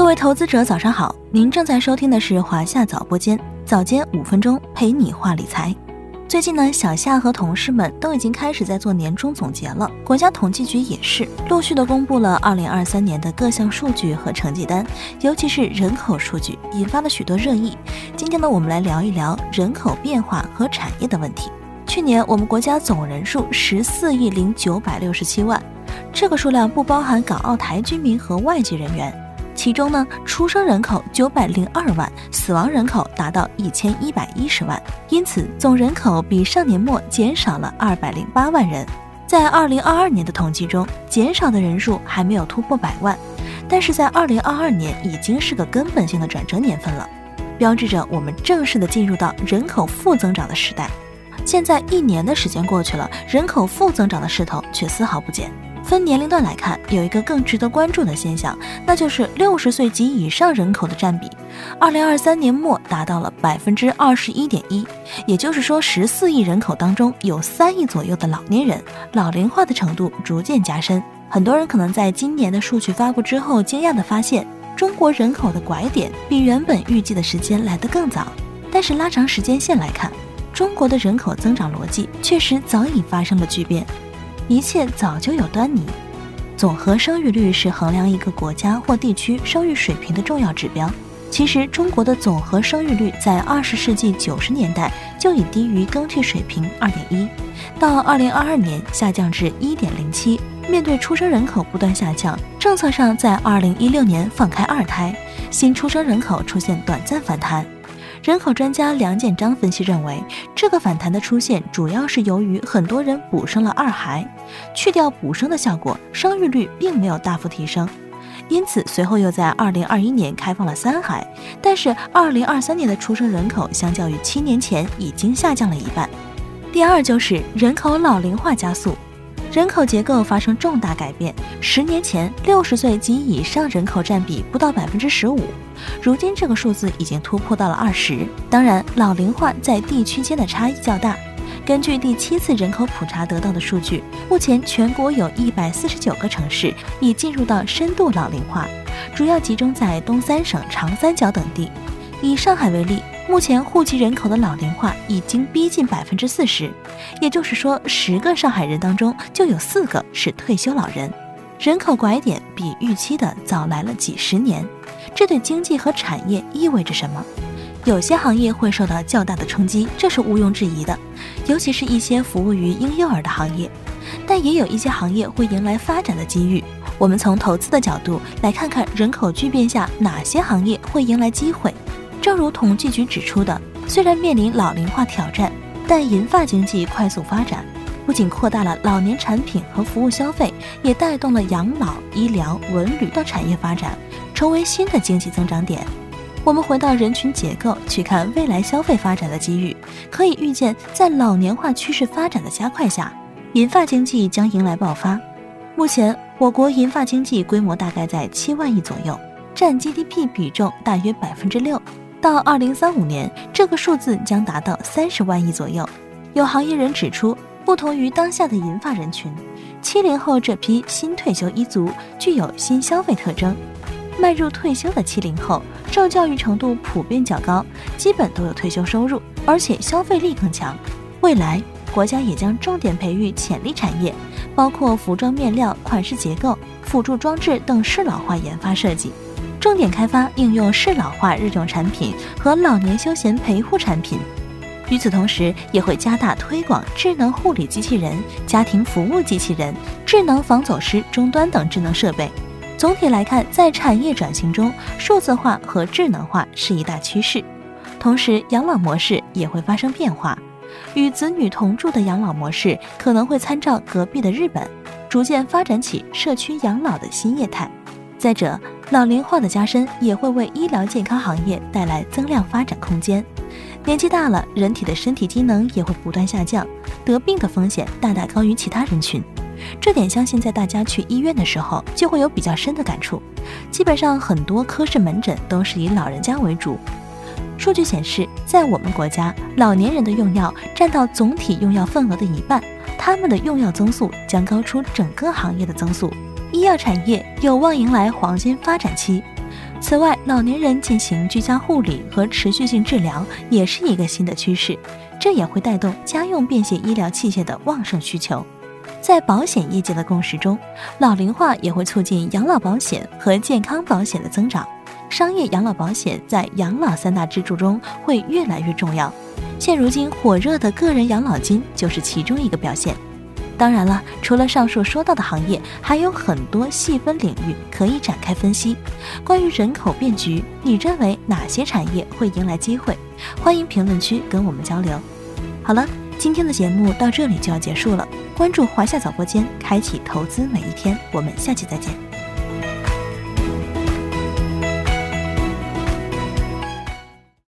各位投资者，早上好！您正在收听的是华夏早播间，早间五分钟陪你话理财。最近呢，小夏和同事们都已经开始在做年终总结了，国家统计局也是陆续的公布了二零二三年的各项数据和成绩单，尤其是人口数据，引发了许多热议。今天呢，我们来聊一聊人口变化和产业的问题。去年我们国家总人数十四亿零九百六十七万，这个数量不包含港澳台居民和外籍人员。其中呢，出生人口九百零二万，死亡人口达到一千一百一十万，因此总人口比上年末减少了二百零八万人。在二零二二年的统计中，减少的人数还没有突破百万，但是在二零二二年已经是个根本性的转折年份了，标志着我们正式的进入到人口负增长的时代。现在一年的时间过去了，人口负增长的势头却丝毫不减。分年龄段来看，有一个更值得关注的现象，那就是六十岁及以上人口的占比，二零二三年末达到了百分之二十一点一，也就是说，十四亿人口当中有三亿左右的老年人，老龄化的程度逐渐加深。很多人可能在今年的数据发布之后，惊讶地发现，中国人口的拐点比原本预计的时间来得更早。但是拉长时间线来看，中国的人口增长逻辑确实早已发生了巨变。一切早就有端倪。总和生育率是衡量一个国家或地区生育水平的重要指标。其实，中国的总和生育率在二十世纪九十年代就已低于更替水平二点一，到二零二二年下降至一点零七。面对出生人口不断下降，政策上在二零一六年放开二胎，新出生人口出现短暂反弹。人口专家梁建章分析认为，这个反弹的出现主要是由于很多人补生了二孩，去掉补生的效果，生育率并没有大幅提升。因此，随后又在二零二一年开放了三孩，但是二零二三年的出生人口相较于七年前已经下降了一半。第二就是人口老龄化加速。人口结构发生重大改变。十年前，六十岁及以上人口占比不到百分之十五，如今这个数字已经突破到了二十。当然，老龄化在地区间的差异较大。根据第七次人口普查得到的数据，目前全国有一百四十九个城市已进入到深度老龄化，主要集中在东三省长三角等地。以上海为例。目前户籍人口的老龄化已经逼近百分之四十，也就是说，十个上海人当中就有四个是退休老人。人口拐点比预期的早来了几十年，这对经济和产业意味着什么？有些行业会受到较大的冲击，这是毋庸置疑的，尤其是一些服务于婴幼儿的行业。但也有一些行业会迎来发展的机遇。我们从投资的角度来看看人口巨变下哪些行业会迎来机会。正如统计局指出的，虽然面临老龄化挑战，但银发经济快速发展，不仅扩大了老年产品和服务消费，也带动了养老、医疗、文旅等产业发展，成为新的经济增长点。我们回到人群结构去看未来消费发展的机遇，可以预见，在老年化趋势发展的加快下，银发经济将迎来爆发。目前，我国银发经济规模大概在七万亿左右，占 GDP 比重大约百分之六。到二零三五年，这个数字将达到三十万亿左右。有行业人指出，不同于当下的银发人群，七零后这批新退休一族具有新消费特征。迈入退休的七零后，受教育程度普遍较高，基本都有退休收入，而且消费力更强。未来，国家也将重点培育潜力产业，包括服装面料、款式结构、辅助装置等适老化研发设计。重点开发应用适老化日用产品和老年休闲陪护产品，与此同时，也会加大推广智能护理机器人、家庭服务机器人、智能防走失终端等智能设备。总体来看，在产业转型中，数字化和智能化是一大趋势。同时，养老模式也会发生变化，与子女同住的养老模式可能会参照隔壁的日本，逐渐发展起社区养老的新业态。再者，老龄化的加深也会为医疗健康行业带来增量发展空间。年纪大了，人体的身体机能也会不断下降，得病的风险大大高于其他人群。这点相信在大家去医院的时候就会有比较深的感触。基本上很多科室门诊都是以老人家为主。数据显示，在我们国家，老年人的用药占到总体用药份额的一半，他们的用药增速将高出整个行业的增速。医药产业有望迎来黄金发展期，此外，老年人进行居家护理和持续性治疗也是一个新的趋势，这也会带动家用便携医疗器械的旺盛需求。在保险业界的共识中，老龄化也会促进养老保险和健康保险的增长。商业养老保险在养老三大支柱中会越来越重要。现如今火热的个人养老金就是其中一个表现。当然了，除了上述说到的行业，还有很多细分领域可以展开分析。关于人口变局，你认为哪些产业会迎来机会？欢迎评论区跟我们交流。好了，今天的节目到这里就要结束了。关注华夏早播间，开启投资每一天。我们下期再见。